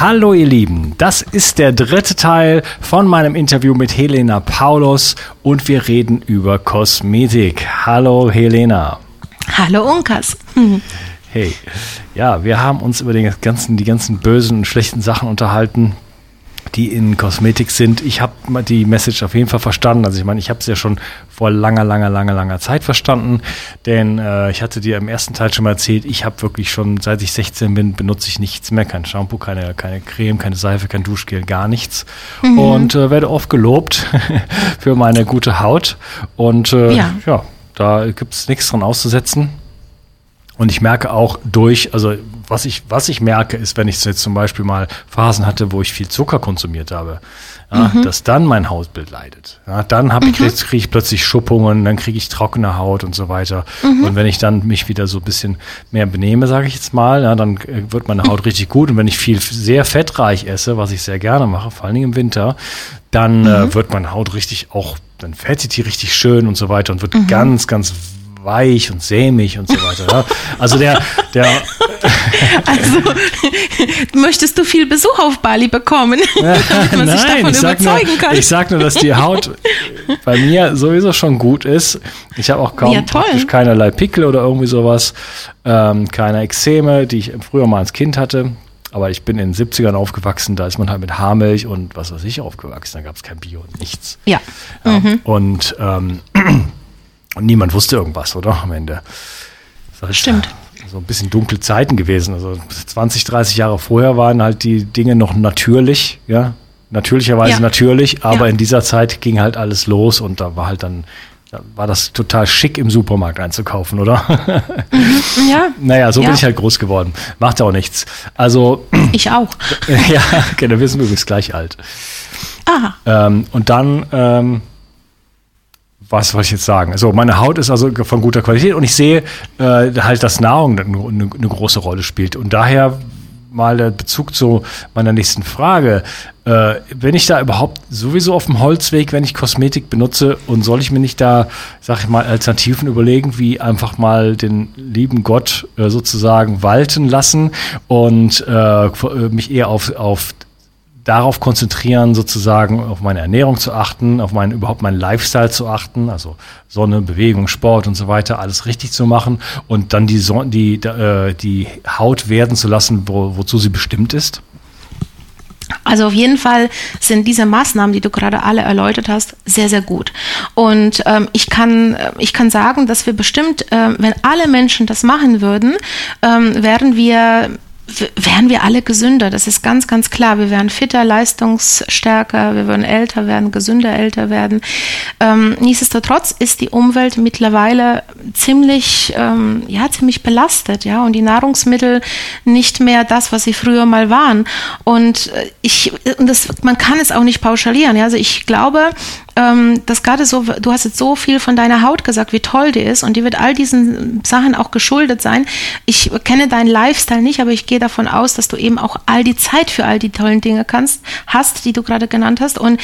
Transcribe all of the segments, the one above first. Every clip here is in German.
Hallo ihr Lieben, das ist der dritte Teil von meinem Interview mit Helena Paulus und wir reden über Kosmetik. Hallo Helena. Hallo Unkas. Hey, ja, wir haben uns über die ganzen, die ganzen bösen und schlechten Sachen unterhalten, die in Kosmetik sind. Ich habe die Message auf jeden Fall verstanden. Also ich meine, ich habe es ja schon vor langer, langer, langer, langer Zeit verstanden, denn äh, ich hatte dir im ersten Teil schon mal erzählt, ich habe wirklich schon, seit ich 16 bin, benutze ich nichts mehr, kein Shampoo, keine, keine Creme, keine Seife, kein Duschgel, gar nichts mhm. und äh, werde oft gelobt für meine gute Haut und äh, ja. ja, da gibt es nichts dran auszusetzen. Und ich merke auch durch, also was ich, was ich merke, ist, wenn ich jetzt zum Beispiel mal Phasen hatte, wo ich viel Zucker konsumiert habe, ja, mhm. dass dann mein Hautbild leidet. Ja, dann hab ich, mhm. kriege ich plötzlich Schuppungen, dann kriege ich trockene Haut und so weiter. Mhm. Und wenn ich dann mich wieder so ein bisschen mehr benehme, sage ich jetzt mal, ja, dann äh, wird meine Haut richtig gut. Und wenn ich viel sehr fettreich esse, was ich sehr gerne mache, vor allen Dingen im Winter, dann äh, mhm. wird meine Haut richtig auch, dann fettet die richtig schön und so weiter und wird mhm. ganz, ganz weich und sämig und so weiter. Ja. Also der, der Also möchtest du viel Besuch auf Bali bekommen, damit man Nein, sich davon ich überzeugen nur, kann? Ich sage nur, dass die Haut bei mir sowieso schon gut ist. Ich habe auch kaum ja, praktisch keinerlei Pickel oder irgendwie sowas, ähm, keine Exzeme, die ich früher mal als Kind hatte. Aber ich bin in den 70ern aufgewachsen, da ist man halt mit Haarmilch und was weiß ich aufgewachsen, da gab es kein Bio und nichts. Ja. ja mhm. Und ähm, und niemand wusste irgendwas, oder? Am Ende. Das Stimmt. So ein bisschen dunkle Zeiten gewesen. Also 20, 30 Jahre vorher waren halt die Dinge noch natürlich, ja. Natürlicherweise ja. natürlich, aber ja. in dieser Zeit ging halt alles los und da war halt dann, da war das total schick im Supermarkt einzukaufen, oder? Mhm. Ja. naja, so ja. bin ich halt groß geworden. Macht auch nichts. Also. Ich auch. ja, genau, wir sind übrigens gleich alt. Aha. Ähm, und dann, ähm, was wollte ich jetzt sagen? Also meine Haut ist also von guter Qualität und ich sehe äh, halt, dass Nahrung eine, eine, große Rolle spielt. Und daher mal der Bezug zu meiner nächsten Frage. Äh, wenn ich da überhaupt sowieso auf dem Holzweg, wenn ich Kosmetik benutze und soll ich mir nicht da, sag ich mal, Alternativen überlegen, wie einfach mal den lieben Gott äh, sozusagen walten lassen und äh, mich eher auf, auf darauf konzentrieren, sozusagen auf meine Ernährung zu achten, auf meinen überhaupt meinen Lifestyle zu achten, also Sonne, Bewegung, Sport und so weiter, alles richtig zu machen und dann die Sonne, die äh, die Haut werden zu lassen, wo, wozu sie bestimmt ist? Also auf jeden Fall sind diese Maßnahmen, die du gerade alle erläutert hast, sehr, sehr gut. Und ähm, ich, kann, ich kann sagen, dass wir bestimmt, äh, wenn alle Menschen das machen würden, ähm, wären wir wären wir alle gesünder. Das ist ganz, ganz klar. Wir wären fitter, leistungsstärker, wir würden älter werden, gesünder älter werden. Ähm, nichtsdestotrotz ist die Umwelt mittlerweile ziemlich, ähm, ja, ziemlich belastet, ja, und die Nahrungsmittel nicht mehr das, was sie früher mal waren. Und äh, ich, das, man kann es auch nicht pauschalieren. Ja? Also ich glaube, ähm, dass gerade so, du hast jetzt so viel von deiner Haut gesagt, wie toll die ist und die wird all diesen Sachen auch geschuldet sein. Ich kenne deinen Lifestyle nicht, aber ich gehe davon aus, dass du eben auch all die Zeit für all die tollen Dinge kannst, hast, die du gerade genannt hast. Und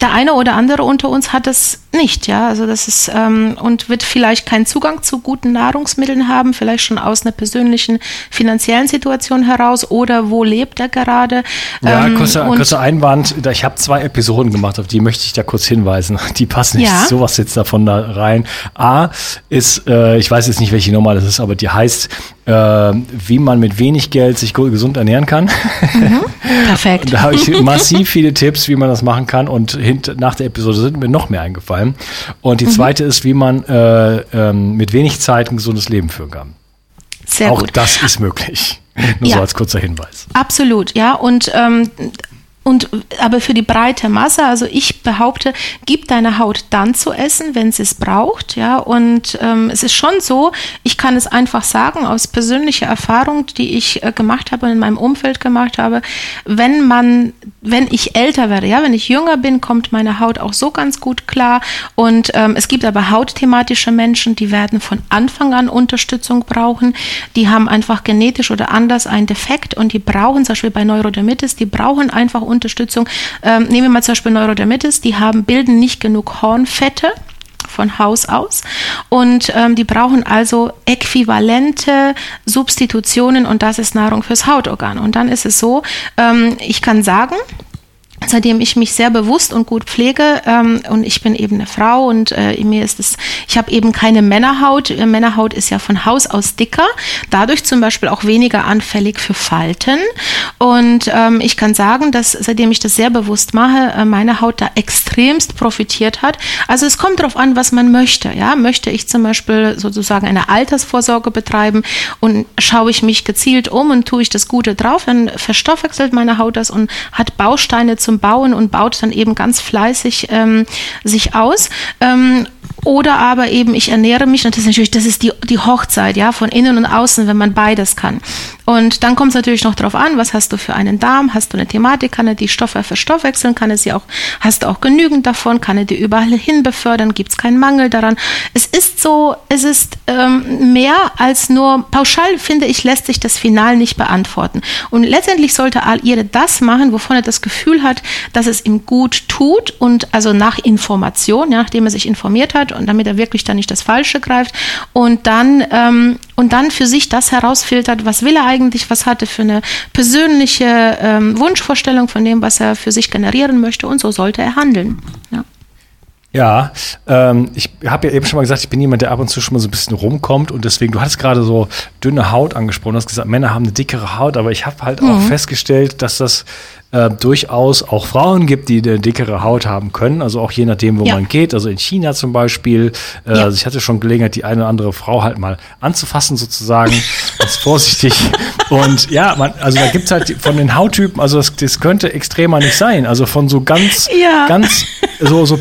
der eine oder andere unter uns hat das nicht, ja. Also das ist ähm, und wird vielleicht keinen Zugang zu guten Nahrungsmitteln haben, vielleicht schon aus einer persönlichen finanziellen Situation heraus oder wo lebt er gerade. Ja, ähm, kurzer, kurzer Einwand. Ich habe zwei Episoden gemacht, auf die möchte ich da kurz hinweisen. Die passen nicht ja. sowas jetzt davon da rein. A ist, äh, ich weiß jetzt nicht, welche Nummer das ist, aber die heißt, äh, wie man mit wenig Geld sich gesund ernähren kann. Mhm. Perfekt. da habe ich massiv viele Tipps, wie man das machen kann und hint, nach der Episode sind mir noch mehr eingefallen. Und die mhm. zweite ist, wie man äh, ähm, mit wenig Zeit ein gesundes Leben führen kann. Sehr Auch gut. das ist möglich. Nur ja. so als kurzer Hinweis. Absolut, ja. Und ähm, und aber für die breite Masse, also ich behaupte, gib deine Haut dann zu essen, wenn sie es braucht, ja. Und ähm, es ist schon so, ich kann es einfach sagen aus persönlicher Erfahrung, die ich äh, gemacht habe und in meinem Umfeld gemacht habe, wenn man, wenn ich älter werde, ja, wenn ich jünger bin, kommt meine Haut auch so ganz gut klar. Und ähm, es gibt aber hautthematische Menschen, die werden von Anfang an Unterstützung brauchen. Die haben einfach genetisch oder anders einen Defekt und die brauchen, zum Beispiel bei Neurodermitis, die brauchen einfach Unterstützung. Ähm, nehmen wir mal zum Beispiel Neurodermitis, die haben, bilden nicht genug Hornfette von Haus aus. Und ähm, die brauchen also äquivalente Substitutionen und das ist Nahrung fürs Hautorgan. Und dann ist es so, ähm, ich kann sagen, seitdem ich mich sehr bewusst und gut pflege ähm, und ich bin eben eine Frau und äh, mir ist es, ich habe eben keine Männerhaut. Äh, Männerhaut ist ja von Haus aus dicker, dadurch zum Beispiel auch weniger anfällig für Falten. Und ähm, ich kann sagen, dass seitdem ich das sehr bewusst mache, äh, meine Haut da extremst profitiert hat. Also es kommt darauf an, was man möchte. Ja, möchte ich zum Beispiel sozusagen eine Altersvorsorge betreiben und schaue ich mich gezielt um und tue ich das Gute drauf, dann verstoffwechselt meine Haut das und hat Bausteine zum Bauen und baut dann eben ganz fleißig ähm, sich aus. Ähm, oder aber eben, ich ernähre mich, und das ist natürlich, das ist die, die Hochzeit, ja, von innen und außen, wenn man beides kann. Und dann kommt es natürlich noch darauf an, was hast du für einen Darm, hast du eine Thematik, kann er die Stoffe verstoffwechseln, kann er sie auch, hast du auch genügend davon, kann er die überall hin befördern, gibt es keinen Mangel daran. Es ist so, es ist ähm, mehr als nur, pauschal finde ich, lässt sich das Final nicht beantworten. Und letztendlich sollte ihr das machen, wovon er das Gefühl hat, dass es ihm gut tut und also nach Information, ja, nachdem er sich informiert hat und damit er wirklich dann nicht das Falsche greift und dann, ähm, und dann für sich das herausfiltert, was will er eigentlich, was hat er für eine persönliche ähm, Wunschvorstellung von dem, was er für sich generieren möchte und so sollte er handeln. Ja. Ja, ähm, ich habe ja eben schon mal gesagt, ich bin jemand, der ab und zu schon mal so ein bisschen rumkommt und deswegen, du hattest gerade so dünne Haut angesprochen, du hast gesagt, Männer haben eine dickere Haut, aber ich habe halt mhm. auch festgestellt, dass das äh, durchaus auch Frauen gibt, die eine dickere Haut haben können. Also auch je nachdem, wo ja. man geht. Also in China zum Beispiel. Äh, ja. Also ich hatte schon Gelegenheit, die eine oder andere Frau halt mal anzufassen sozusagen. Ganz vorsichtig. Und ja, man, also da gibt's halt von den Hauttypen, also das, das könnte extremer nicht sein. Also von so ganz, ja. ganz so, so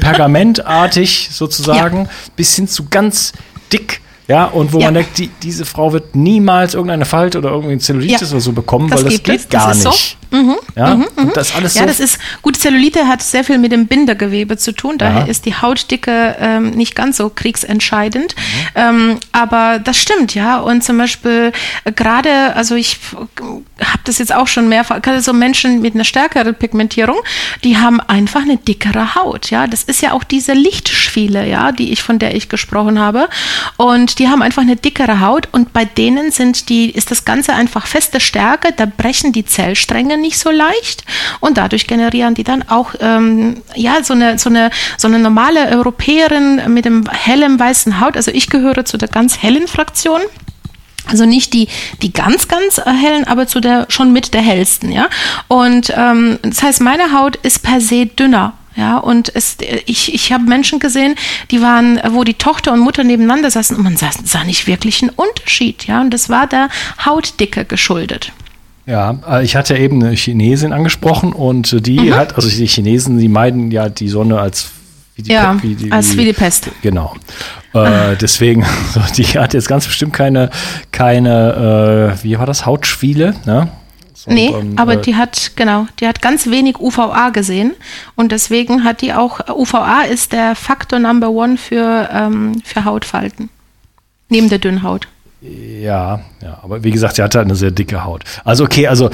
pergamentartig sozusagen bis hin zu ganz dick ja, und wo ja. man denkt, die, diese Frau wird niemals irgendeine Falte oder irgendwie Zellulitis ja. oder so bekommen, das weil das geht es. gar das nicht. So. Mhm. Ja, mhm. und das alles ja, so. das ist, gut, Zellulite hat sehr viel mit dem Bindegewebe zu tun, daher ja. ist die Hautdicke ähm, nicht ganz so kriegsentscheidend. Mhm. Ähm, aber das stimmt, ja. Und zum Beispiel äh, gerade, also ich habe das jetzt auch schon mehrfach, gerade so Menschen mit einer stärkeren Pigmentierung, die haben einfach eine dickere Haut, ja. Das ist ja auch diese Lichtschwiele, ja, die ich, von der ich gesprochen habe. Und die haben einfach eine dickere Haut und bei denen sind die, ist das Ganze einfach feste Stärke, da brechen die Zellstränge nicht so leicht und dadurch generieren die dann auch ähm, ja so eine so eine so eine normale Europäerin mit dem hellen weißen Haut. Also ich gehöre zu der ganz hellen Fraktion. Also nicht die, die ganz, ganz hellen, aber zu der schon mit der hellsten, ja. Und ähm, das heißt, meine Haut ist per se dünner. Ja, und es, ich, ich habe Menschen gesehen, die waren, wo die Tochter und Mutter nebeneinander saßen und man sah, sah nicht wirklich einen Unterschied. Ja, und das war der Hautdicke geschuldet. Ja, äh, ich hatte eben eine Chinesin angesprochen und die mhm. hat, also die Chinesen, die meiden ja die Sonne als wie die, ja, wie die, als wie die Pest. Genau. Äh, deswegen, die hat jetzt ganz bestimmt keine, keine, äh, wie war das, Hautschwiele, ne? Nee, ähm, aber äh, die hat, genau, die hat ganz wenig UVA gesehen und deswegen hat die auch, UVA ist der Faktor Number One für, ähm, für Hautfalten. Neben der dünnen Haut. Ja, ja, aber wie gesagt, sie hatte eine sehr dicke Haut. Also okay, also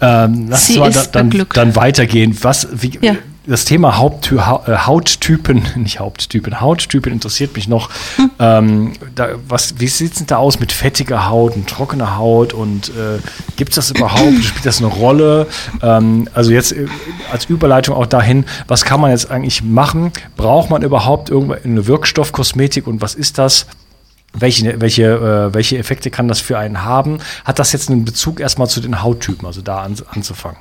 ähm, lass uns mal da, dann, dann weitergehen. Was, wie, ja das Thema Haupttü äh, Hauttypen, nicht Haupttypen, Hauttypen interessiert mich noch. Hm. Ähm, da, was, wie sieht es denn da aus mit fettiger Haut und trockener Haut und äh, gibt es das überhaupt? Spielt das eine Rolle? Ähm, also jetzt äh, als Überleitung auch dahin, was kann man jetzt eigentlich machen? Braucht man überhaupt irgendeine Wirkstoffkosmetik und was ist das? Welche, welche, äh, welche Effekte kann das für einen haben? Hat das jetzt einen Bezug erstmal zu den Hauttypen, also da an, anzufangen?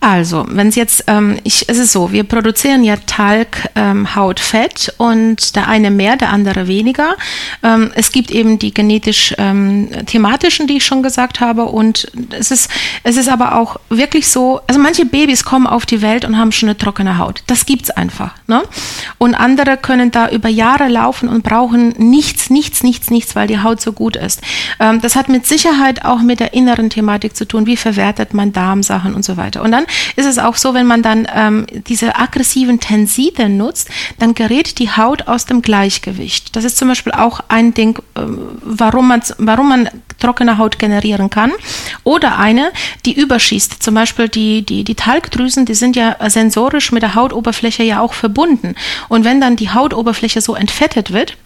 Also, wenn es jetzt, ähm, ich, es ist so, wir produzieren ja Talg, ähm, Hautfett und der eine mehr, der andere weniger. Ähm, es gibt eben die genetisch ähm, thematischen, die ich schon gesagt habe und es ist, es ist aber auch wirklich so, also manche Babys kommen auf die Welt und haben schon eine trockene Haut. Das gibt's einfach, ne? Und andere können da über Jahre laufen und brauchen nichts, nichts, nichts, nichts, weil die Haut so gut ist. Ähm, das hat mit Sicherheit auch mit der inneren Thematik zu tun. Wie verwertet man Darmsachen und so weiter. Und dann ist es auch so, wenn man dann ähm, diese aggressiven Tenside nutzt, dann gerät die Haut aus dem Gleichgewicht. Das ist zum Beispiel auch ein Ding, äh, warum, man, warum man trockene Haut generieren kann. Oder eine, die überschießt. Zum Beispiel die, die, die Talgdrüsen, die sind ja sensorisch mit der Hautoberfläche ja auch verbunden. Und wenn dann die Hautoberfläche so entfettet wird,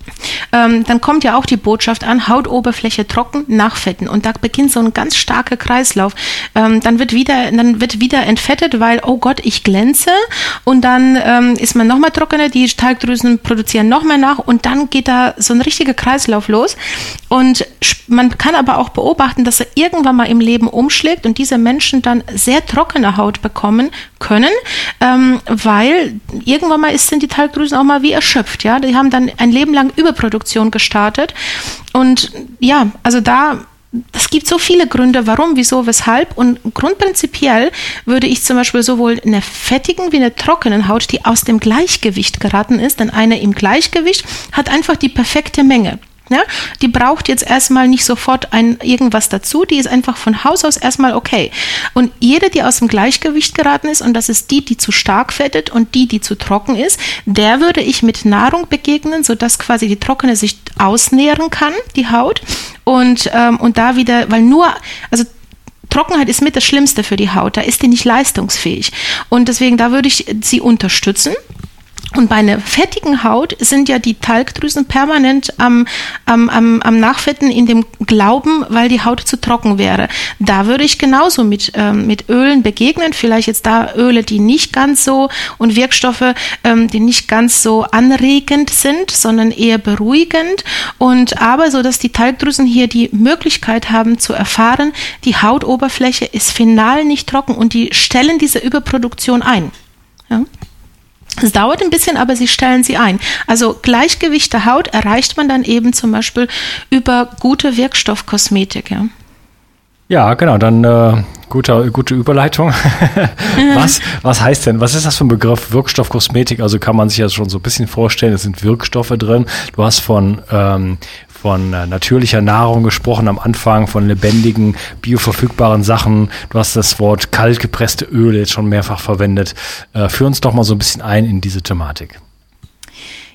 ähm, dann kommt ja auch die Botschaft an, Hautoberfläche trocken, nachfetten. Und da beginnt so ein ganz starker Kreislauf. Ähm, dann wird wieder, dann wird wieder entfettet, weil, oh Gott, ich glänze. Und dann ähm, ist man nochmal trockener, die Talgdrüsen produzieren noch mehr nach und dann geht da so ein richtiger Kreislauf los. Und man kann aber auch beobachten, dass er irgendwann mal im Leben umschlägt und diese Menschen dann sehr trockene Haut bekommen können, ähm, weil irgendwann mal ist, sind die Talgdrüsen auch mal wie erschöpft. Ja, die haben dann ein Leben lang Überproduktion gestartet und ja, also da es gibt so viele Gründe, warum, wieso, weshalb. Und grundprinzipiell würde ich zum Beispiel sowohl eine fettigen wie eine trockenen Haut, die aus dem Gleichgewicht geraten ist, denn eine im Gleichgewicht hat einfach die perfekte Menge. Ja, die braucht jetzt erstmal nicht sofort ein irgendwas dazu, die ist einfach von Haus aus erstmal okay. Und jede, die aus dem Gleichgewicht geraten ist, und das ist die, die zu stark fettet und die, die zu trocken ist, der würde ich mit Nahrung begegnen, sodass quasi die trockene sich ausnähren kann, die Haut. Und, ähm, und da wieder, weil nur, also Trockenheit ist mit das Schlimmste für die Haut, da ist die nicht leistungsfähig. Und deswegen, da würde ich sie unterstützen. Und bei einer fettigen Haut sind ja die Talgdrüsen permanent am, am, am, am Nachfetten in dem Glauben, weil die Haut zu trocken wäre. Da würde ich genauso mit, ähm, mit Ölen begegnen. Vielleicht jetzt da Öle, die nicht ganz so und Wirkstoffe, ähm, die nicht ganz so anregend sind, sondern eher beruhigend. Und aber so, dass die Talgdrüsen hier die Möglichkeit haben zu erfahren, die Hautoberfläche ist final nicht trocken und die stellen diese Überproduktion ein. Es dauert ein bisschen, aber sie stellen sie ein. Also Gleichgewicht der Haut erreicht man dann eben zum Beispiel über gute Wirkstoffkosmetik. Ja, ja genau, dann äh, gute, gute Überleitung. was, was heißt denn, was ist das für ein Begriff Wirkstoffkosmetik? Also kann man sich das schon so ein bisschen vorstellen, es sind Wirkstoffe drin. Du hast von ähm, von äh, natürlicher Nahrung gesprochen am Anfang, von lebendigen, bioverfügbaren Sachen. Du hast das Wort kaltgepresste Öle jetzt schon mehrfach verwendet. Äh, führ uns doch mal so ein bisschen ein in diese Thematik.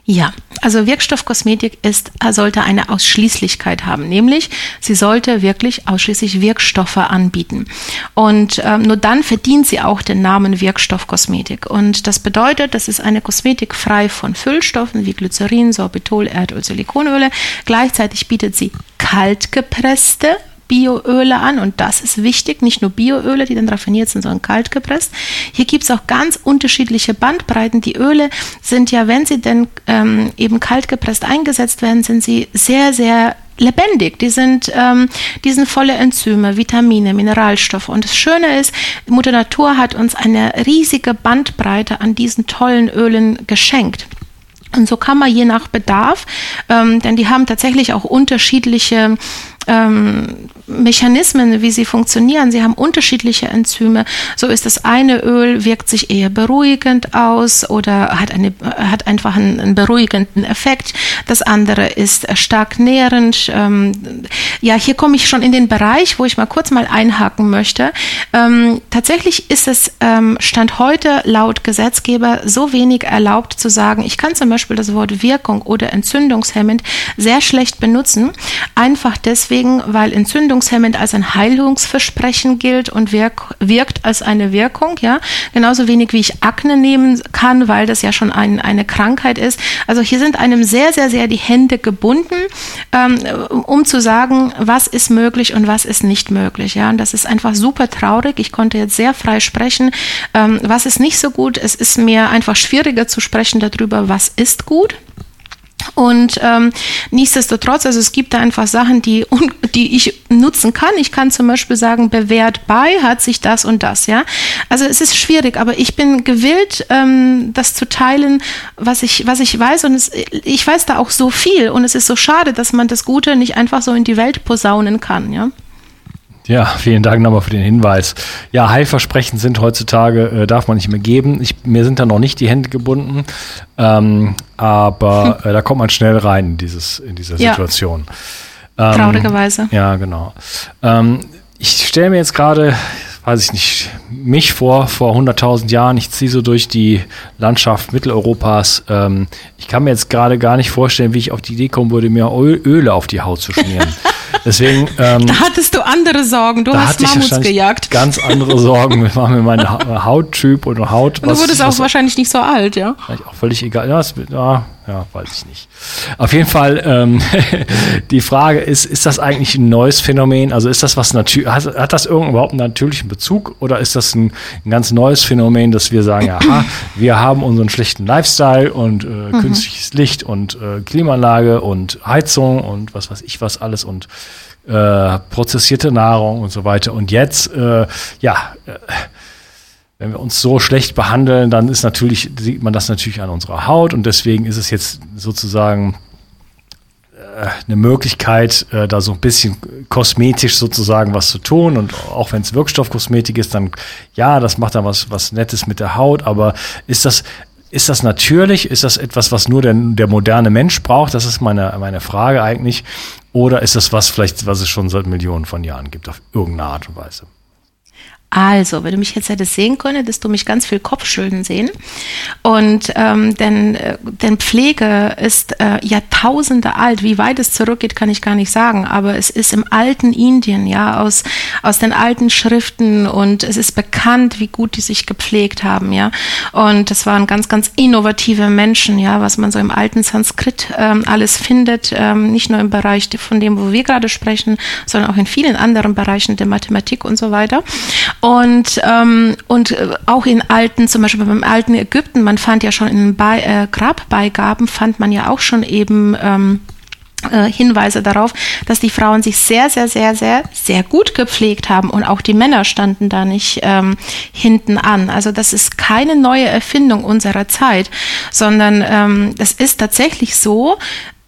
Ja, also Wirkstoffkosmetik ist, sollte eine Ausschließlichkeit haben, nämlich sie sollte wirklich ausschließlich Wirkstoffe anbieten. Und ähm, nur dann verdient sie auch den Namen Wirkstoffkosmetik. Und das bedeutet, das ist eine Kosmetik frei von Füllstoffen wie Glycerin, Sorbitol, Erdöl, Silikonöle. Gleichzeitig bietet sie kaltgepresste Bioöle an und das ist wichtig, nicht nur Bioöle, die dann raffiniert sind, sondern kalt gepresst. Hier gibt es auch ganz unterschiedliche Bandbreiten. Die Öle sind ja, wenn sie denn ähm, eben kalt gepresst eingesetzt werden, sind sie sehr, sehr lebendig. Die sind, ähm, die sind volle Enzyme, Vitamine, Mineralstoffe. Und das Schöne ist, Mutter Natur hat uns eine riesige Bandbreite an diesen tollen Ölen geschenkt. Und so kann man je nach Bedarf, ähm, denn die haben tatsächlich auch unterschiedliche ähm, Mechanismen, wie sie funktionieren. Sie haben unterschiedliche Enzyme. So ist das eine Öl, wirkt sich eher beruhigend aus oder hat, eine, hat einfach einen, einen beruhigenden Effekt. Das andere ist stark nährend. Ähm, ja, hier komme ich schon in den Bereich, wo ich mal kurz mal einhaken möchte. Ähm, tatsächlich ist es ähm, Stand heute laut Gesetzgeber so wenig erlaubt zu sagen, ich kann zum Beispiel das Wort Wirkung oder entzündungshemmend sehr schlecht benutzen. Einfach deswegen, weil entzündungshemmend als ein Heilungsversprechen gilt und wirk wirkt als eine Wirkung. Ja, genauso wenig wie ich Akne nehmen kann, weil das ja schon ein, eine Krankheit ist. Also hier sind einem sehr, sehr, sehr die Hände gebunden, ähm, um zu sagen, was ist möglich und was ist nicht möglich. Ja, und das ist einfach super traurig. Ich konnte jetzt sehr frei sprechen. Ähm, was ist nicht so gut? Es ist mir einfach schwieriger zu sprechen darüber, was ist gut. Und ähm, nichtsdestotrotz, also es gibt da einfach Sachen, die, die ich nutzen kann. Ich kann zum Beispiel sagen, bewährt bei hat sich das und das, ja. Also es ist schwierig, aber ich bin gewillt, ähm, das zu teilen, was ich, was ich weiß. Und es, ich weiß da auch so viel. Und es ist so schade, dass man das Gute nicht einfach so in die Welt posaunen kann, ja. Ja, vielen Dank nochmal für den Hinweis. Ja, Heilversprechen sind heutzutage, äh, darf man nicht mehr geben. Ich, mir sind da noch nicht die Hände gebunden, ähm, aber äh, da kommt man schnell rein in, dieses, in diese Situation. Ja. Ähm, Traurigerweise. Ja, genau. Ähm, ich stelle mir jetzt gerade, weiß ich nicht, mich vor, vor 100.000 Jahren, ich ziehe so durch die Landschaft Mitteleuropas. Ähm, ich kann mir jetzt gerade gar nicht vorstellen, wie ich auf die Idee kommen würde, mir Öle auf die Haut zu schmieren. Deswegen. Ähm, da hattest du andere Sorgen. Du hast Mammuts gejagt. Ganz andere Sorgen. Wir machen mir meinen Hauttyp und Haut. Und du wurdest auch wahrscheinlich nicht so alt, ja? Auch völlig egal. Ja, ja, ja, weiß ich nicht. Auf jeden Fall, ähm, die Frage ist, ist das eigentlich ein neues Phänomen? Also ist das was natürlich, hat, hat das überhaupt einen natürlichen Bezug oder ist das ein, ein, ganz neues Phänomen, dass wir sagen, aha, wir haben unseren schlechten Lifestyle und äh, mhm. künstliches Licht und äh, Klimaanlage und Heizung und was weiß ich was alles und äh, prozessierte Nahrung und so weiter. Und jetzt, äh, ja, äh, wenn wir uns so schlecht behandeln, dann ist natürlich, sieht man das natürlich an unserer Haut und deswegen ist es jetzt sozusagen äh, eine Möglichkeit, äh, da so ein bisschen kosmetisch sozusagen was zu tun. Und auch wenn es Wirkstoffkosmetik ist, dann ja, das macht dann was, was Nettes mit der Haut. Aber ist das, ist das natürlich? Ist das etwas, was nur der, der moderne Mensch braucht? Das ist meine, meine Frage eigentlich. Oder ist das was vielleicht, was es schon seit Millionen von Jahren gibt, auf irgendeine Art und Weise? Also, wenn du mich jetzt hättest sehen können, hättest du mich ganz viel Kopfschulden sehen. Und ähm, denn, äh, denn Pflege ist äh, Jahrtausende alt. Wie weit es zurückgeht, kann ich gar nicht sagen. Aber es ist im alten Indien, ja, aus, aus den alten Schriften und es ist bekannt, wie gut die sich gepflegt haben, ja. Und das waren ganz, ganz innovative Menschen, ja, was man so im alten Sanskrit ähm, alles findet, ähm, nicht nur im Bereich von dem, wo wir gerade sprechen, sondern auch in vielen anderen Bereichen der Mathematik und so weiter. Und, ähm, und äh, auch in alten, zum Beispiel beim alten Ägypten, man fand ja schon in Be äh, Grabbeigaben, fand man ja auch schon eben ähm, äh, Hinweise darauf, dass die Frauen sich sehr, sehr, sehr, sehr, sehr gut gepflegt haben und auch die Männer standen da nicht ähm, hinten an. Also das ist keine neue Erfindung unserer Zeit, sondern ähm, das ist tatsächlich so,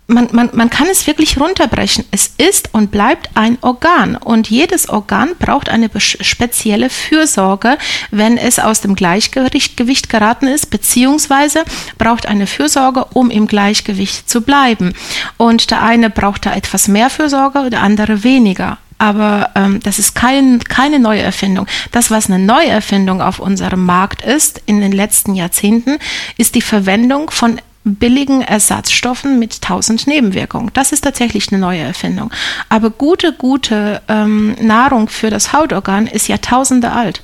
man, man, man kann es wirklich runterbrechen. Es ist und bleibt ein Organ und jedes Organ braucht eine spezielle Fürsorge, wenn es aus dem Gleichgewicht geraten ist, beziehungsweise braucht eine Fürsorge, um im Gleichgewicht zu bleiben. Und der eine braucht da etwas mehr Fürsorge, der andere weniger aber ähm, das ist kein, keine neue Erfindung. Das, was eine Neuerfindung auf unserem Markt ist in den letzten Jahrzehnten, ist die Verwendung von billigen Ersatzstoffen mit tausend Nebenwirkungen. Das ist tatsächlich eine neue Erfindung. Aber gute, gute ähm, Nahrung für das Hautorgan ist Jahrtausende alt.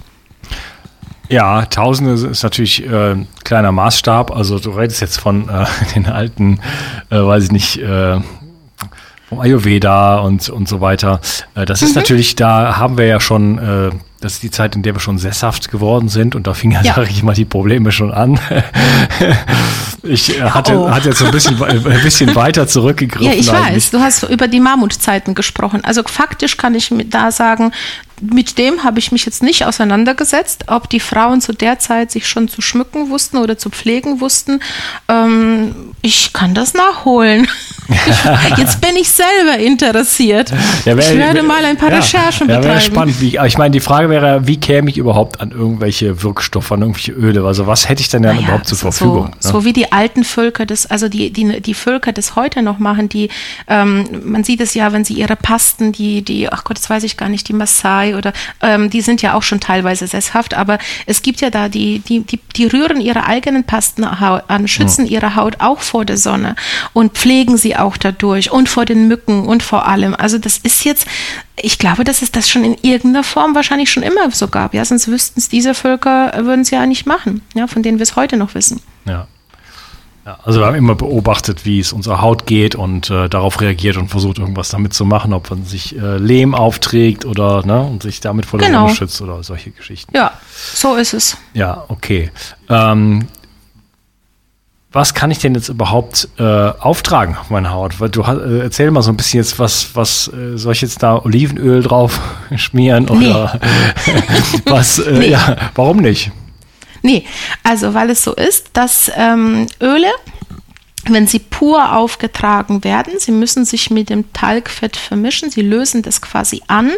Ja, Tausende ist natürlich äh, kleiner Maßstab. Also du redest jetzt von äh, den alten, äh, weiß ich nicht, äh, vom Ayurveda und, und so weiter. Äh, das ist mhm. natürlich, da haben wir ja schon äh, das ist die Zeit, in der wir schon sesshaft geworden sind und da fing ja, sage ich mal, die Probleme schon an. ich äh, hatte, oh. hatte jetzt so ein bisschen, ein bisschen weiter zurückgegriffen. Ja, ich eigentlich. weiß, du hast über die Mammutzeiten gesprochen. Also faktisch kann ich da sagen, mit dem habe ich mich jetzt nicht auseinandergesetzt, ob die Frauen zu der Zeit sich schon zu schmücken wussten oder zu pflegen wussten. Ähm, ich kann das nachholen. Jetzt bin ich selber interessiert. Ja, wär, ich werde wär, mal ein paar ja, Recherchen ja, betreiben. spannend. Wie, ich meine, die Frage wäre, wie käme ich überhaupt an irgendwelche Wirkstoffe, an irgendwelche Öle? Also was hätte ich denn dann Naja, überhaupt zur so- Verfügung? So, ne? so wie die alten Völker das, also die, die, die Völker das heute noch machen, die, ähm, man sieht es ja, wenn sie ihre Pasten, die, die, ach Gott, das weiß ich gar nicht, die Oder, ähm, die sind ja auch schon teilweise sesshaft, aber es gibt ja da die, die, die, die rühren ihre eigenen Pasten an, schützen ihre Haut auch vor der Sonne und pflegen sie auch dadurch und vor den Mücken und vor allem. Also das ist jetzt, ich glaube, dass es das schon in irgendeiner Form wahrscheinlich schon immer so gab. Ja, sonst wüssten es diese Völker, äh, würden es ja nicht machen, ja, von denen wir es heute noch wissen. Ja. Ja, also wir haben immer beobachtet, wie es unserer Haut geht und äh, darauf reagiert und versucht, irgendwas damit zu machen, ob man sich äh, Lehm aufträgt oder ne, und sich damit vor der Genau. Sonne schützt oder solche Geschichten. Ja, so ist es. Ja, okay. Ähm, was kann ich denn jetzt überhaupt äh, auftragen auf meine Haut? Weil du äh, erzähl mal so ein bisschen jetzt, was, was äh, soll ich jetzt da Olivenöl drauf schmieren oder was? Äh, Nee. Ja, warum nicht? Nee, also weil es so ist, dass ähm, Öle, wenn sie pur aufgetragen werden, sie müssen sich mit dem Talgfett vermischen, sie lösen das quasi an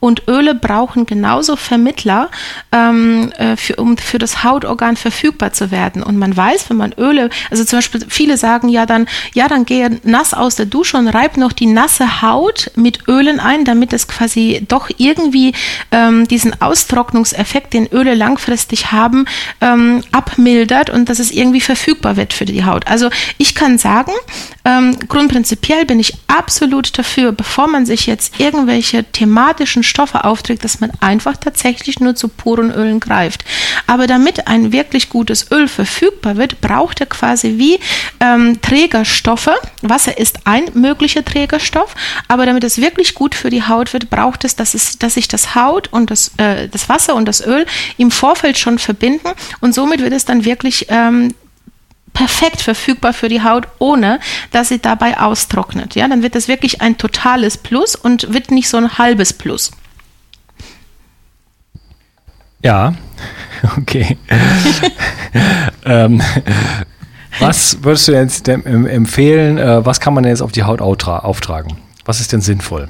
und Öle brauchen genauso Vermittler, ähm, äh, für, um für das Hautorgan verfügbar zu werden. Und man weiß, wenn man Öle, also zum Beispiel viele sagen ja dann, ja, dann gehe nass aus der Dusche und reib noch die nasse Haut mit Ölen ein, damit es quasi doch irgendwie ähm, diesen Austrocknungseffekt, den Öle langfristig haben, ähm, abmildert und dass es irgendwie verfügbar wird für die Haut. Also ich kann sagen, ähm, grundprinzipiell bin ich absolut dafür, bevor man sich jetzt irgendwelche thematischen Stoffe aufträgt, dass man einfach tatsächlich nur zu puren Ölen greift. Aber damit ein wirklich gutes Öl verfügbar wird, braucht er quasi wie ähm, Trägerstoffe. Wasser ist ein möglicher Trägerstoff, aber damit es wirklich gut für die Haut wird, braucht es, dass, es, dass sich das Haut und das, äh, das Wasser und das Öl im Vorfeld schon verbinden und somit wird es dann wirklich ähm, perfekt verfügbar für die Haut, ohne dass sie dabei austrocknet. Ja, dann wird es wirklich ein totales Plus und wird nicht so ein halbes Plus. Ja, okay. ähm, was würdest du jetzt empfehlen? Äh, was kann man denn jetzt auf die Haut auftra auftragen? Was ist denn sinnvoll?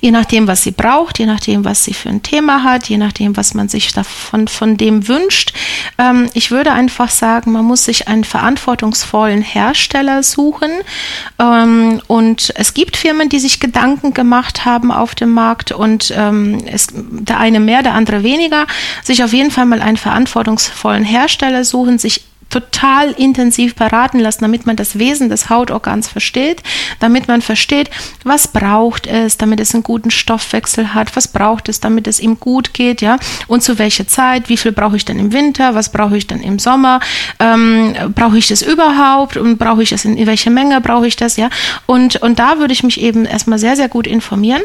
Je nachdem, was sie braucht, je nachdem, was sie für ein Thema hat, je nachdem, was man sich davon von dem wünscht. Ähm, ich würde einfach sagen, man muss sich einen verantwortungsvollen Hersteller suchen. Ähm, und es gibt Firmen, die sich Gedanken gemacht haben auf dem Markt und ähm, es, der eine mehr, der andere weniger. Sich auf jeden Fall mal einen verantwortungsvollen Hersteller suchen, sich total intensiv beraten lassen, damit man das Wesen des Hautorgans versteht, damit man versteht, was braucht es, damit es einen guten Stoffwechsel hat, was braucht es, damit es ihm gut geht, ja, und zu welcher Zeit, wie viel brauche ich denn im Winter, was brauche ich dann im Sommer, ähm, brauche ich das überhaupt? Und brauche ich das in, in welcher Menge brauche ich das, ja, und, und da würde ich mich eben erstmal sehr, sehr gut informieren.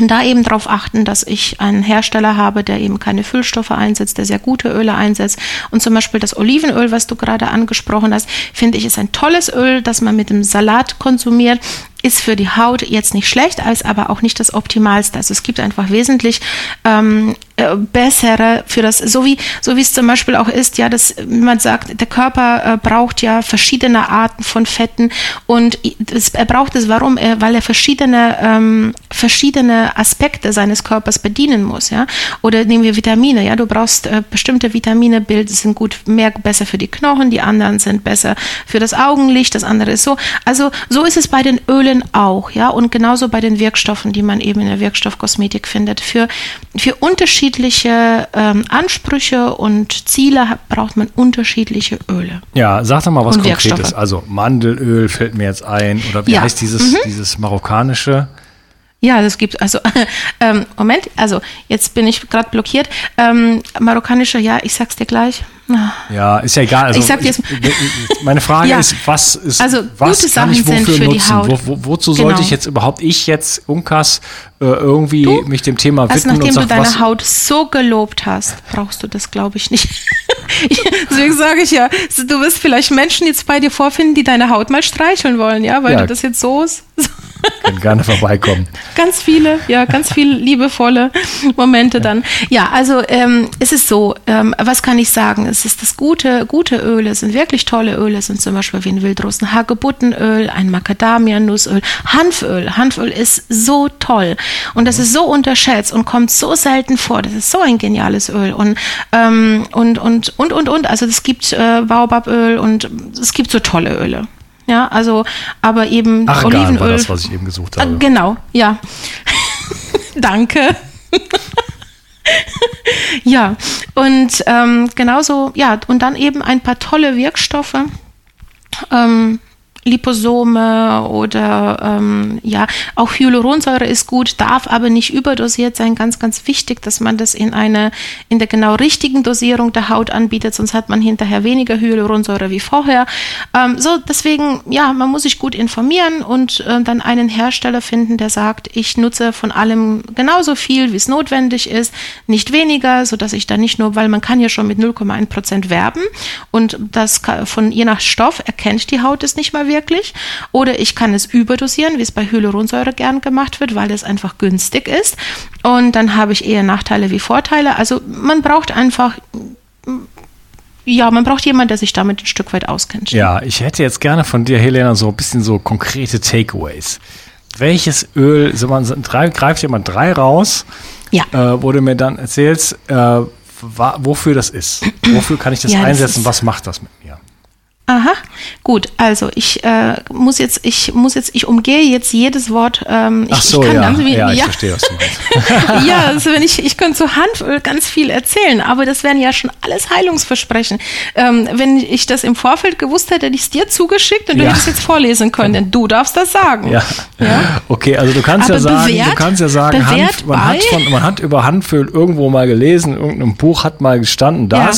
Und da eben darauf achten, dass ich einen Hersteller habe, der eben keine Füllstoffe einsetzt, der sehr gute Öle einsetzt. Und zum Beispiel das Olivenöl, was du gerade angesprochen hast, finde ich, ist ein tolles Öl, das man mit dem Salat konsumiert. Ist für die Haut jetzt nicht schlecht, ist aber auch nicht das Optimalste. Also es gibt einfach wesentlich ähm, äh, bessere für das, so wie, so wie es zum Beispiel auch ist, ja, dass man sagt, der Körper äh, braucht ja verschiedene Arten von Fetten und das, er braucht es, warum? Er, weil er verschiedene, ähm, verschiedene Aspekte seines Körpers bedienen muss, ja. Oder nehmen wir Vitamine, ja, du brauchst äh, bestimmte Vitamine, Bild sind gut, mehr besser für die Knochen, die anderen sind besser für das Augenlicht, das andere ist so. Also so ist es bei den Ölen auch, ja, und genauso bei den Wirkstoffen, die man eben in der Wirkstoffkosmetik findet. Für, für unterschiedliche ähm, Ansprüche und Ziele braucht man unterschiedliche Öle. Ja, sag doch mal was Konkretes. Also Mandelöl fällt mir jetzt ein. Oder wie Ja. heißt dieses, dieses marokkanische? Ja, das gibt also ähm, Moment, also jetzt bin ich gerade blockiert. Ähm, marokkanische, ja, ich sag's dir gleich. Ja, ist ja egal. Also Ich sag jetzt- meine Frage Ja. ist, was ist, Also, was kann ich wofür nutzen? Wo, wo, wozu sollte Genau. ich jetzt überhaupt, ich jetzt, Unkas, äh, irgendwie mich dem Thema Also widmen und nachdem du sag, deine was, Haut so gelobt hast, brauchst du das, glaube ich, nicht. Ich- Deswegen sage ich ja, du wirst vielleicht Menschen jetzt bei dir vorfinden, die deine Haut mal streicheln wollen, ja, weil Ja. du das jetzt so, so Können gerne vorbeikommen. Ganz viele, ja, ganz viele liebevolle Momente dann. Ja, also ähm, es ist so, ähm, was kann ich sagen? Es ist das gute, gute Öle, sind wirklich tolle Öle, sind zum Beispiel wie ein Wildrosen-Hagebuttenöl, ein Macadamia-Nussöl, Hanföl. Hanföl ist so toll und das ist so unterschätzt und kommt so selten vor. Das ist so ein geniales Öl und ähm, und und und und und. Also es gibt äh, Baobaböl und es gibt so tolle Öle. Ja, also, aber eben Argan Olivenöl. war das, was ich eben gesucht habe. Äh, genau, ja. Danke. ja, und ähm, genauso, ja, und dann eben ein paar tolle Wirkstoffe. Ähm, Liposome oder ähm, ja, auch Hyaluronsäure ist gut, darf aber nicht überdosiert sein. Ganz, ganz wichtig, dass man das in eine in der genau richtigen Dosierung der Haut anbietet, sonst hat man hinterher weniger Hyaluronsäure wie vorher. Ähm, so, deswegen, ja, man muss sich gut informieren und äh, dann einen Hersteller finden, der sagt, ich nutze von allem genauso viel, wie es notwendig ist, nicht weniger, so dass ich da nicht nur, weil man kann ja schon mit 0,1 Prozent werben und das von je nach Stoff erkennt die Haut es nicht mal wirklich. Oder ich kann es überdosieren, wie es bei Hyaluronsäure gern gemacht wird, weil es einfach günstig ist. Und dann habe ich eher Nachteile wie Vorteile. Also man braucht einfach ja, man braucht jemanden, der sich damit ein Stück weit auskennt. Ja, ich hätte jetzt gerne von dir, Helena, so ein bisschen so konkrete Takeaways. Welches Öl, so man, drei, greift jemand drei raus, Ja. äh, wo du mir dann erzählst, äh, wofür das ist. Wofür kann ich das Ja, das einsetzen? ist- Was macht das mit mir? Aha, gut. Also ich äh, muss jetzt, ich muss jetzt, ich umgehe jetzt jedes Wort. Ähm, Ach ich, so, ich kann ja, ganz wenig, ja, ich ja, verstehe, was du meinst. ja, also wenn ich, ich könnte zu Hanföl ganz viel erzählen, aber das wären ja schon alles Heilungsversprechen. Ähm, wenn ich das im Vorfeld gewusst hätte, hätte ich es dir zugeschickt und du Ja. hättest jetzt vorlesen können, denn du darfst das sagen. Ja. Ja? Okay, also du kannst Aber ja sagen, du bewährt- kannst ja sagen, Hanf, man, hat von, man hat über Hanföl irgendwo mal gelesen, in irgendeinem Buch hat mal gestanden, Ja.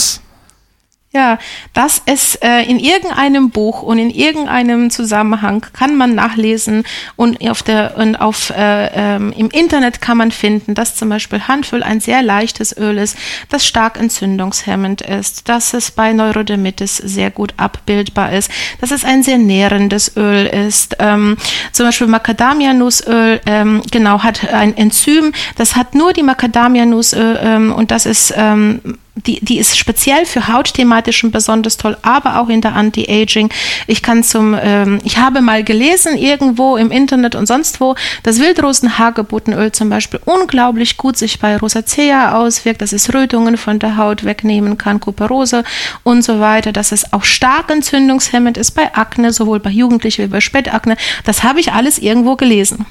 Ja, das ist äh, in irgendeinem Buch und in irgendeinem Zusammenhang kann man nachlesen und auf der und auf äh, ähm, im Internet kann man finden, dass zum Beispiel Hanföl ein sehr leichtes Öl ist, das stark entzündungshemmend ist, dass es bei Neurodermitis sehr gut abbildbar ist, dass es ein sehr nährendes Öl ist. Ähm, zum Beispiel Macadamia-Nussöl ähm, genau hat ein Enzym, das hat nur die Macadamia-Nuss äh, und das ist ähm, die, die ist speziell für Hautthematischen besonders toll, aber auch in der Anti-Aging. Ich kann zum, ähm, ich habe mal gelesen, irgendwo im Internet und sonst wo, dass Wildrosen-Hagebuttenöl zum Beispiel unglaublich gut sich bei Rosacea auswirkt, dass es Rötungen von der Haut wegnehmen kann, Kuperose und so weiter, dass es auch stark entzündungshemmend ist bei Akne, sowohl bei Jugendlichen wie bei Spätakne. Das habe ich alles irgendwo gelesen.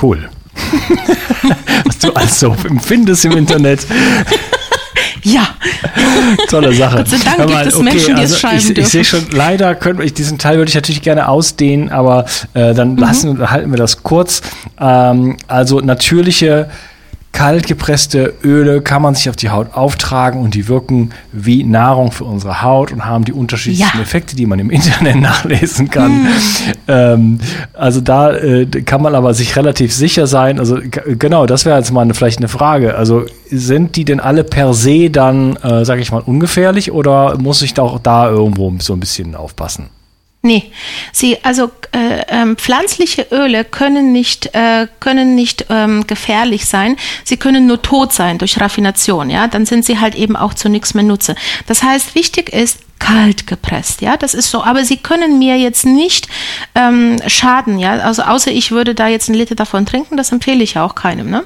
Cool. Was du alles so empfindest im Internet. Ja, Tolle Sache. Gott sei Dank gibt es Menschen, die es schreiben ich, ich dürfen. sehe schon, leider können wir, diesen Teil würde ich natürlich gerne ausdehnen, aber äh, dann Mhm. lassen, halten wir das kurz. Ähm, also natürliche kalt gepresste Öle kann man sich auf die Haut auftragen und die wirken wie Nahrung für unsere Haut und haben die unterschiedlichsten Ja. Mhm. Effekte, die man im Internet nachlesen kann. Ähm, also da äh, kann man aber sich relativ sicher sein. Also genau, das wäre jetzt mal eine, vielleicht eine Frage. Also sind die denn alle per se dann, äh, sage ich mal, ungefährlich oder muss ich da auch da irgendwo so ein bisschen aufpassen? Nee, sie, also äh, ähm, pflanzliche Öle können nicht, äh, können nicht ähm, gefährlich sein. Sie können nur tot sein durch Raffination, ja. Dann sind sie halt eben auch zu nichts mehr Nutze. Das heißt, wichtig ist, kalt gepresst, ja, das ist so. Aber sie können mir jetzt nicht ähm, schaden, ja. Also außer ich würde da jetzt einen Liter davon trinken, das empfehle ich ja auch keinem, ne?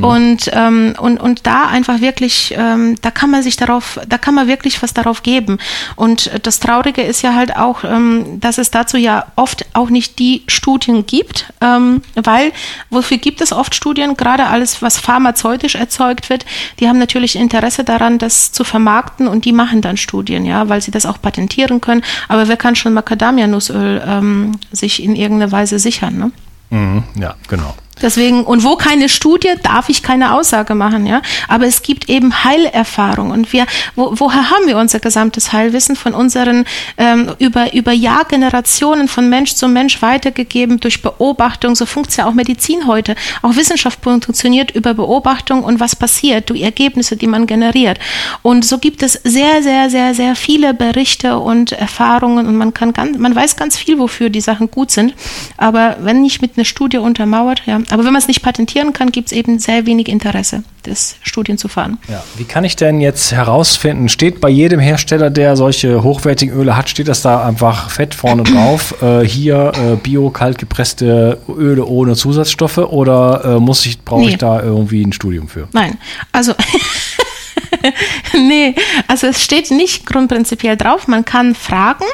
Und ähm, und und da einfach wirklich, ähm, da kann man sich darauf, da kann man wirklich was darauf geben. Und das Traurige ist ja halt auch, ähm, dass es dazu ja oft auch nicht die Studien gibt, ähm, weil wofür gibt es oft Studien? Gerade alles, was pharmazeutisch erzeugt wird, die haben natürlich Interesse daran, das zu vermarkten und die machen dann Studien, ja, weil sie das auch patentieren können. Aber wer kann schon Macadamia-Nussöl ähm, sich in irgendeiner Weise sichern, ne? Mhm, ja, genau. Deswegen, und wo keine Studie, darf ich keine Aussage machen, ja. Aber es gibt eben Heilerfahrung. Und wir, wo, woher haben wir unser gesamtes Heilwissen? Von unseren, ähm, über, über Jahrgenerationen von Mensch zu Mensch weitergegeben durch Beobachtung. So funktioniert auch Medizin heute. Auch Wissenschaft funktioniert über Beobachtung und was passiert, durch Ergebnisse, die man generiert. Und so gibt es sehr, sehr, sehr, sehr viele Berichte und Erfahrungen und man kann ganz, man weiß ganz viel, wofür die Sachen gut sind. Aber wenn nicht mit einer Studie untermauert, ja, aber wenn man es nicht patentieren kann, gibt es eben sehr wenig Interesse, das Studien zu fahren. Ja. Wie kann ich denn jetzt herausfinden, steht bei jedem Hersteller, der solche hochwertigen Öle hat, steht das da einfach fett vorne drauf, äh, hier äh, bio kalt gepresste Öle ohne Zusatzstoffe oder äh, muss ich, brauche nee. ich da irgendwie ein Studium für? Nein, also nee, also es steht nicht grundprinzipiell drauf. Man kann fragen.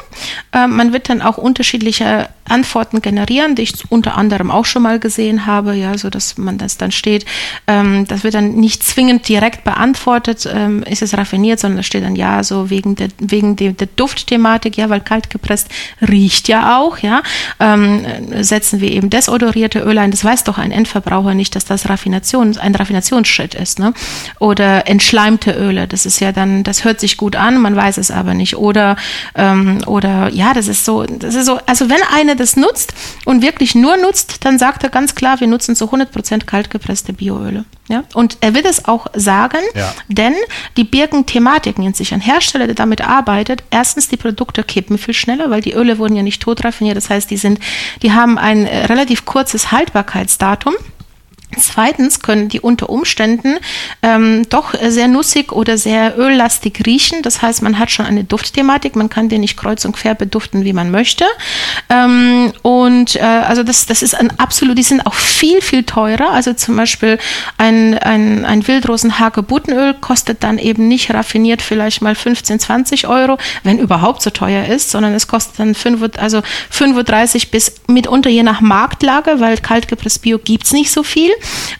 Äh, man wird dann auch unterschiedliche Antworten generieren, die ich unter anderem auch schon mal gesehen habe, ja, so dass man das dann steht. Ähm, das wird dann nicht zwingend direkt beantwortet, ähm, ist es raffiniert, sondern da steht dann ja, so wegen der, wegen der, der Duftthematik, ja, weil kalt gepresst riecht ja auch, ja, ähm, setzen wir eben desodorierte Öle ein. Das weiß doch ein Endverbraucher nicht, dass das Raffination, ein Raffinationsschritt ist, ne? Oder entschleimte Öle, das ist ja dann, das hört sich gut an, man weiß es aber nicht. Oder, ähm, oder ja, das ist so, das ist so, also wenn eine das nutzt und wirklich nur nutzt, dann sagt er ganz klar, wir nutzen zu 100% kaltgepresste Bioöle. Ja? Und er wird es auch sagen, ja. denn die birgen Thematiken in sich. Ein Hersteller, der damit arbeitet, erstens, die Produkte kippen viel schneller, weil die Öle wurden ja nicht totraffiniert. Das heißt, die sind, die haben ein relativ kurzes Haltbarkeitsdatum. Zweitens können die unter Umständen ähm, doch sehr nussig oder sehr öllastig riechen. Das heißt, man hat schon eine Duftthematik. Man kann den nicht kreuz und quer beduften, wie man möchte. Ähm, und äh, also das, das ist ein absolut, die sind auch viel, viel teurer. Also zum Beispiel ein, ein, ein Wildrosen-Hagebuttenöl kostet dann eben nicht raffiniert vielleicht mal 15, 20 Euro, wenn überhaupt so teuer ist, sondern es kostet dann 5, also 35 bis mitunter je nach Marktlage, weil kaltgepresst Bio gibt's nicht so viel.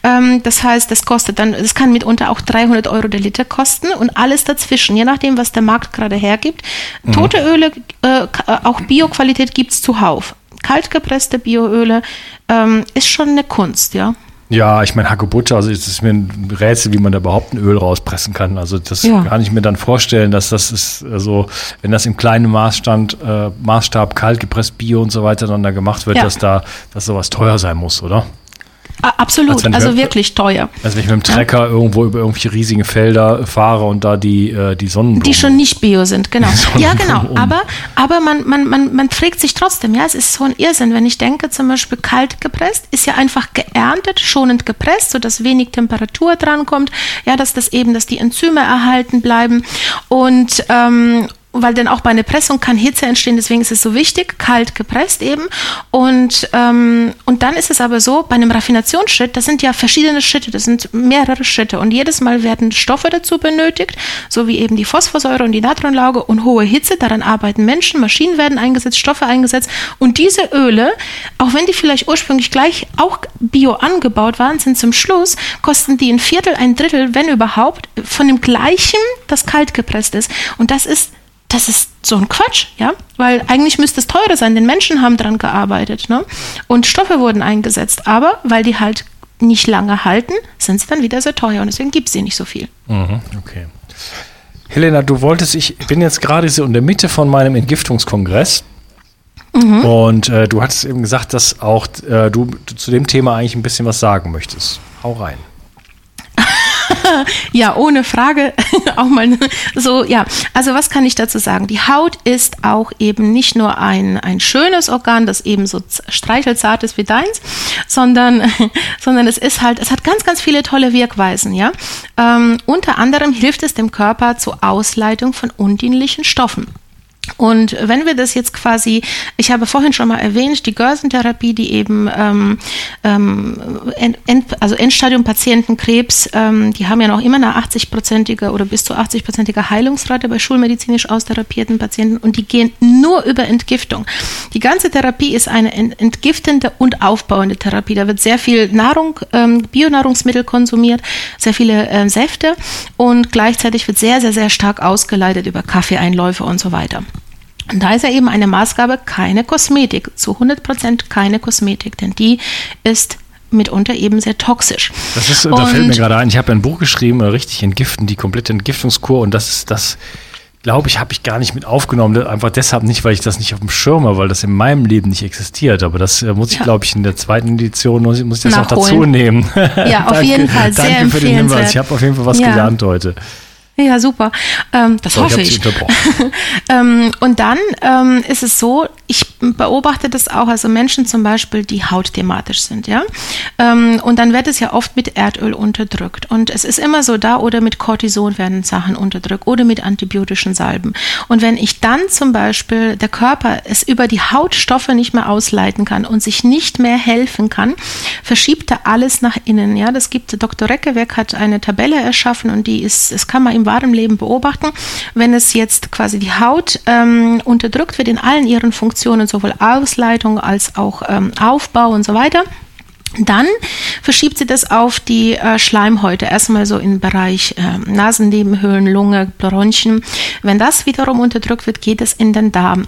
Ähm, das heißt, das kostet dann, es kann mitunter auch 300 Euro der Liter kosten und alles dazwischen, je nachdem, was der Markt gerade hergibt. Mhm. Tote Öle, äh, auch Bioqualität gibt es zuhauf. Kaltgepresste Bioöle ähm, ist schon eine Kunst, ja. Ja, ich meine, Hagebutte, also es ist mir ein Rätsel, wie man da überhaupt ein Öl rauspressen kann. Also das ja. kann ich mir dann vorstellen, dass das ist, also wenn das im kleinen Maßstand, äh, Maßstab kalt gepresst Bio und so weiter dann da gemacht wird, ja. dass da, dass sowas teuer sein muss, oder? Absolut, also, also wirklich teuer. Also wenn ich mit dem Trecker ja. irgendwo über irgendwelche riesigen Felder fahre und da die, äh, die Sonnenblumen. Die schon nicht bio sind, genau. Ja, genau. Aber, aber man, man, man, man fragt sich trotzdem, ja, es ist so ein Irrsinn, wenn ich denke, zum Beispiel kalt gepresst, ist ja einfach geerntet, schonend gepresst, sodass wenig Temperatur drankommt, ja, dass das eben, dass die Enzyme erhalten bleiben. Und, ähm, weil dann auch bei einer Pressung kann Hitze entstehen, deswegen ist es so wichtig, kalt gepresst eben. Und, ähm, und dann ist es aber so, bei einem Raffinationsschritt, das sind ja verschiedene Schritte, das sind mehrere Schritte und jedes Mal werden Stoffe dazu benötigt, so wie eben die Phosphorsäure und die Natronlauge und hohe Hitze, daran arbeiten Menschen, Maschinen werden eingesetzt, Stoffe eingesetzt und diese Öle, auch wenn die vielleicht ursprünglich gleich auch bio angebaut waren, sind zum Schluss, kosten die ein Viertel, ein Drittel, wenn überhaupt, von dem gleichen, das kalt gepresst ist. Und das ist das ist so ein Quatsch, ja, weil eigentlich müsste es teurer sein, denn Menschen haben daran gearbeitet, ne? Und Stoffe wurden eingesetzt, aber weil die halt nicht lange halten, sind sie dann wieder sehr teuer und deswegen gibt es sie nicht so viel. Mhm, okay. Helena, du wolltest, ich bin jetzt gerade so in der Mitte von meinem Entgiftungskongress. Mhm. Und äh, du hattest eben gesagt, dass auch äh, du zu dem Thema eigentlich ein bisschen was sagen möchtest. Hau rein. ja, ohne Frage. auch mal so, ja. Also was kann ich dazu sagen? Die Haut ist auch eben nicht nur ein, ein schönes Organ, das eben so streichelzart ist wie deins, sondern, sondern es ist halt, es hat ganz, ganz viele tolle Wirkweisen, ja. Ähm, unter anderem hilft es dem Körper zur Ausleitung von undienlichen Stoffen. Und wenn wir das jetzt quasi, ich habe vorhin schon mal erwähnt, die Görsentherapie, die eben, ähm, ähm, end, also Endstadium-Patienten Krebs, ähm, die haben ja noch immer eine 80-prozentige oder bis zu 80-prozentige Heilungsrate bei schulmedizinisch austherapierten Patienten und die gehen nur über Entgiftung. Die ganze Therapie ist eine entgiftende und aufbauende Therapie. Da wird sehr viel Nahrung, ähm, Bionahrungsmittel konsumiert, sehr viele äh, Säfte und gleichzeitig wird sehr, sehr, sehr stark ausgeleitet über Kaffeeeinläufe und so weiter. Und da ist ja eben eine Maßgabe keine Kosmetik, zu 100 Prozent keine Kosmetik, denn die ist mitunter eben sehr toxisch. Das ist, da fällt mir gerade ein, ich habe ein Buch geschrieben, richtig entgiften, die komplette Entgiftungskur und das ist das, glaube ich, habe ich gar nicht mit aufgenommen. Einfach deshalb nicht, weil ich das nicht auf dem Schirm habe, weil das in meinem Leben nicht existiert. Aber das äh, muss ich, ja. glaube ich, in der zweiten Edition muss ich, muss ich das Nachholen. noch dazu nehmen. Ja, auf danke, jeden Fall. Sehr danke für den Hinweis. Ich habe auf jeden Fall was ja. gelernt heute. Ja, super. Ähm, das so, hoffe ich. ich. ähm, und dann ähm, ist es so, ich beobachte das auch, also Menschen zum Beispiel, die hautthematisch sind, ja. Ähm, und dann wird es ja oft mit Erdöl unterdrückt. Und es ist immer so da, oder mit Cortison werden Sachen unterdrückt oder mit antibiotischen Salben. Und wenn ich dann zum Beispiel der Körper es über die Hautstoffe nicht mehr ausleiten kann und sich nicht mehr helfen kann, verschiebt er alles nach innen. Ja, das gibt Dr. Reckewerk hat eine Tabelle erschaffen und die ist, es kann man im wahren Leben beobachten, wenn es jetzt quasi die Haut ähm, unterdrückt wird in allen ihren Funktionen, sowohl Ausleitung als auch ähm, Aufbau und so weiter. Dann verschiebt sie das auf die äh, Schleimhäute, erstmal so im Bereich äh, Nasennebenhöhlen, Lunge, Bronchien. Wenn das wiederum unterdrückt wird, geht es in den Darm.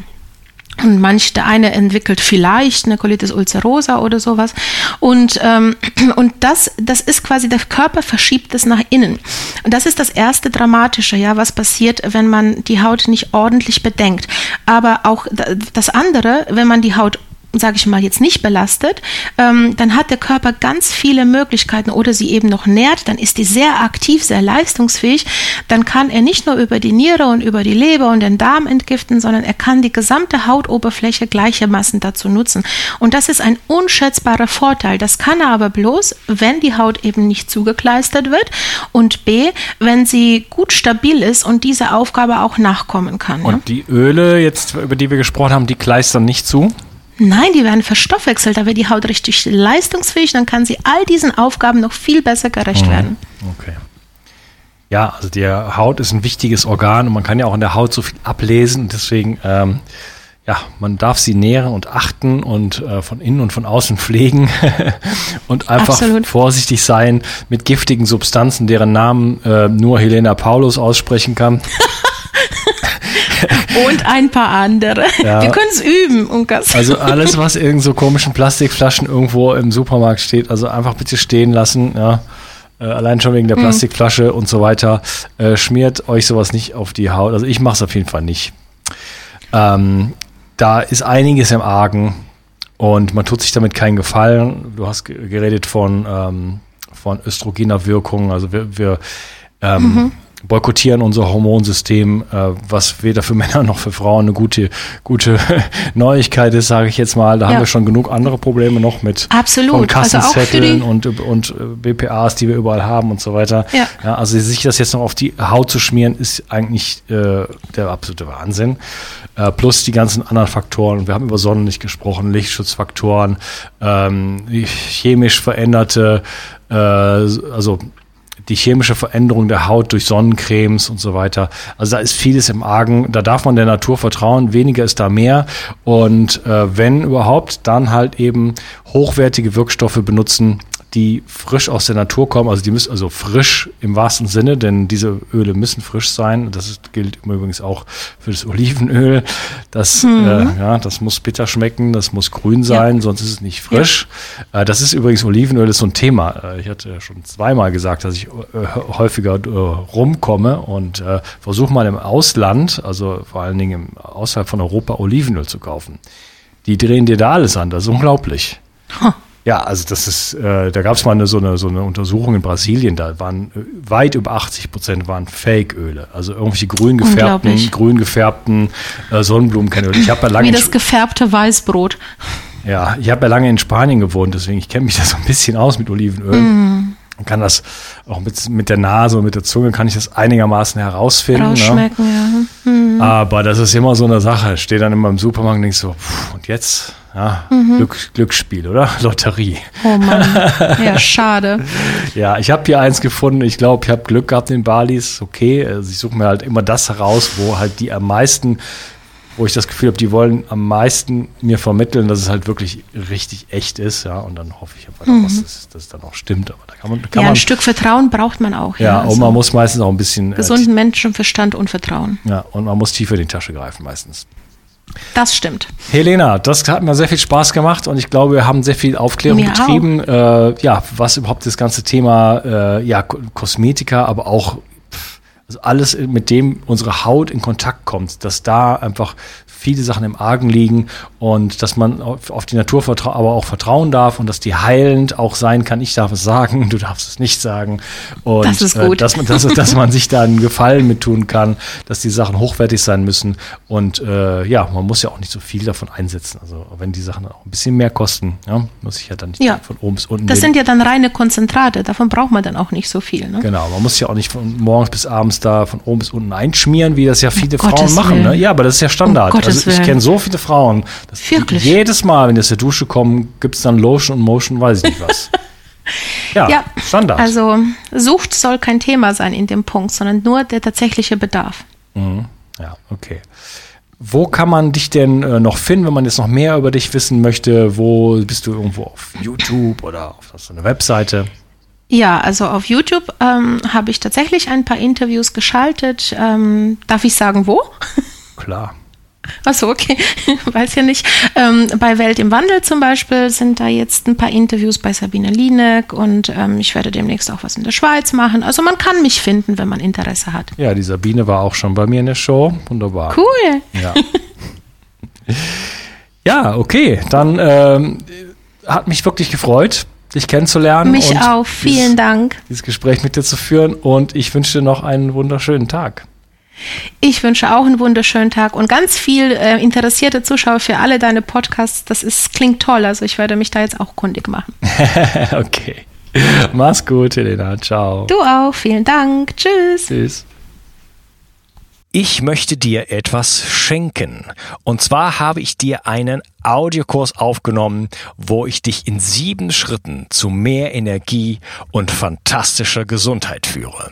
Und manch der eine entwickelt vielleicht eine Colitis ulcerosa oder sowas. Und, ähm, und das, das ist quasi, der Körper verschiebt es nach innen. Und das ist das erste Dramatische, ja, was passiert, wenn man die Haut nicht ordentlich bedenkt. Aber auch das andere, wenn man die Haut sage ich mal, jetzt nicht belastet, ähm, dann hat der Körper ganz viele Möglichkeiten oder sie eben noch nährt, dann ist die sehr aktiv, sehr leistungsfähig, dann kann er nicht nur über die Niere und über die Leber und den Darm entgiften, sondern er kann die gesamte Hautoberfläche gleichermaßen dazu nutzen. Und das ist ein unschätzbarer Vorteil. Das kann er aber bloß, wenn die Haut eben nicht zugekleistert wird und b, wenn sie gut stabil ist und diese Aufgabe auch nachkommen kann. Und ja? die Öle jetzt, über die wir gesprochen haben, die kleistern nicht zu? Nein, die werden verstoffwechselt, da wird die Haut richtig leistungsfähig, dann kann sie all diesen Aufgaben noch viel besser gerecht mhm. werden. Okay. Ja, also die Haut ist ein wichtiges Organ und man kann ja auch in der Haut so viel ablesen. Deswegen, ähm, ja, man darf sie nähren und achten und äh, von innen und von außen pflegen und einfach Absolut. vorsichtig sein mit giftigen Substanzen, deren Namen äh, nur Helena Paulus aussprechen kann. und ein paar andere. Ja. Wir können es üben, Unkas. Also alles, was irgend so komischen Plastikflaschen irgendwo im Supermarkt steht, also einfach bitte stehen lassen, ja. Äh, allein schon wegen der hm. Plastikflasche mhm. und so weiter. Äh, schmiert euch sowas nicht auf die Haut. Also ich mache es auf jeden Fall nicht. Ähm, da ist einiges im Argen und man tut sich damit keinen Gefallen. Du hast geredet von, ähm, von östrogener Wirkung. Also wir, wir ähm, mhm boykottieren unser Hormonsystem, äh, was weder für Männer noch für Frauen eine gute, gute Neuigkeit ist, sage ich jetzt mal. Da ja. haben wir schon genug andere Probleme noch mit Absolut. Von Kassenzetteln also und, und äh, BPAs, die wir überall haben und so weiter. Ja. ja. also sich das jetzt noch auf die Haut zu schmieren, ist eigentlich äh, der absolute Wahnsinn. Äh, plus die ganzen anderen Faktoren. Wir haben über Sonnenlicht gesprochen, Lichtschutzfaktoren, ähm, chemisch veränderte, äh, also die chemische Veränderung der Haut durch Sonnencremes und so weiter. Also da ist vieles im Argen. Da darf man der Natur vertrauen. Weniger ist da mehr. Und äh, wenn überhaupt, dann halt eben hochwertige Wirkstoffe benutzen, die frisch aus der Natur kommen, also die müssen also frisch im wahrsten Sinne, denn diese Öle müssen frisch sein. Das gilt übrigens auch für das Olivenöl. Das, mhm. äh, ja, das muss bitter schmecken, das muss grün sein, ja. sonst ist es nicht frisch. Ja. Äh, das ist übrigens Olivenöl ist so ein Thema. Äh, ich hatte schon zweimal gesagt, dass ich äh, häufiger äh, rumkomme und äh, versuche mal im Ausland, also vor allen Dingen im, außerhalb von Europa, Olivenöl zu kaufen. Die drehen dir da alles an, das ist unglaublich. Huh. Ja, also das ist, äh, da gab es mal eine, so, eine, so eine Untersuchung in Brasilien, da waren äh, weit über 80 Prozent waren Fake-Öle, also irgendwelche grün gefärbten, grün gefärbten äh, Sonnenblumenkernöle. Ich habe ja lange wie das gefärbte Weißbrot. Ja, ich habe ja lange in Spanien gewohnt, deswegen ich kenne mich da so ein bisschen aus mit Olivenöl. Mm. Man kann das auch mit, mit der Nase und mit der Zunge kann ich das einigermaßen herausfinden. Ne? Rausschmecken, ne? ja. Mhm. Aber das ist immer so eine Sache. Ich stehe dann immer im Supermarkt und denke so, pff, und jetzt? Ja, mhm. Glück, Glücksspiel, oder? Lotterie. Oh Mann. Ja, schade. ja, ich habe hier eins gefunden. Ich glaube, ich habe Glück gehabt in Balis. Okay, also ich suche mir halt immer das heraus, wo halt die am meisten wo ich das Gefühl habe, die wollen am meisten mir vermitteln, dass es halt wirklich richtig echt ist, ja, und dann hoffe ich einfach, mhm. dass, es, dass es dann auch stimmt. Aber da kann man, kann ja, man, ein Stück Vertrauen braucht man auch. Ja, ja also und man muss meistens auch ein bisschen äh, gesunden äh, Menschenverstand und Vertrauen. Ja, und man muss tiefer in die Tasche greifen meistens. Das stimmt. Helena, das hat mir sehr viel Spaß gemacht und ich glaube, wir haben sehr viel Aufklärung mir betrieben, äh, ja, was überhaupt das ganze Thema äh, ja, Kosmetika, aber auch also alles, mit dem unsere Haut in Kontakt kommt, dass da einfach viele Sachen im Argen liegen und dass man auf, auf die Natur aber auch vertrauen darf und dass die heilend auch sein kann. Ich darf es sagen, du darfst es nicht sagen. Und das ist gut. Äh, dass, man, dass, dass man sich da einen Gefallen mit tun kann, dass die Sachen hochwertig sein müssen. Und äh, ja, man muss ja auch nicht so viel davon einsetzen. Also wenn die Sachen auch ein bisschen mehr kosten, ja, muss ich ja dann nicht ja. von oben bis unten. Das nehmen. sind ja dann reine Konzentrate, davon braucht man dann auch nicht so viel. Ne? Genau, man muss ja auch nicht von morgens bis abends da von oben bis unten einschmieren, wie das ja viele um Frauen Gottes machen. Ne? Ja, aber das ist ja Standard. Um also ich kenne so viele Frauen, dass Wirklich? jedes Mal, wenn die aus der Dusche kommen, gibt es dann Lotion und Motion, weiß ich nicht was. ja, ja, Standard. Also Sucht soll kein Thema sein in dem Punkt, sondern nur der tatsächliche Bedarf. Mhm. Ja, okay. Wo kann man dich denn äh, noch finden, wenn man jetzt noch mehr über dich wissen möchte? Wo bist du irgendwo auf YouTube oder auf so einer Webseite? Ja, also auf YouTube ähm, habe ich tatsächlich ein paar Interviews geschaltet. Ähm, darf ich sagen, wo? Klar. Achso, okay. Weiß ja nicht. Ähm, bei Welt im Wandel zum Beispiel sind da jetzt ein paar Interviews bei Sabine Lieneck und ähm, ich werde demnächst auch was in der Schweiz machen. Also man kann mich finden, wenn man Interesse hat. Ja, die Sabine war auch schon bei mir in der Show. Wunderbar. Cool. Ja, ja okay. Dann ähm, hat mich wirklich gefreut, dich kennenzulernen. Mich auch. Vielen dieses, Dank. Dieses Gespräch mit dir zu führen und ich wünsche dir noch einen wunderschönen Tag. Ich wünsche auch einen wunderschönen Tag und ganz viel äh, interessierte Zuschauer für alle deine Podcasts. Das ist, klingt toll. Also ich werde mich da jetzt auch kundig machen. okay. Mach's gut, Helena. Ciao. Du auch. Vielen Dank. Tschüss. Tschüss. Ich möchte dir etwas schenken. Und zwar habe ich dir einen Audiokurs aufgenommen, wo ich dich in sieben Schritten zu mehr Energie und fantastischer Gesundheit führe.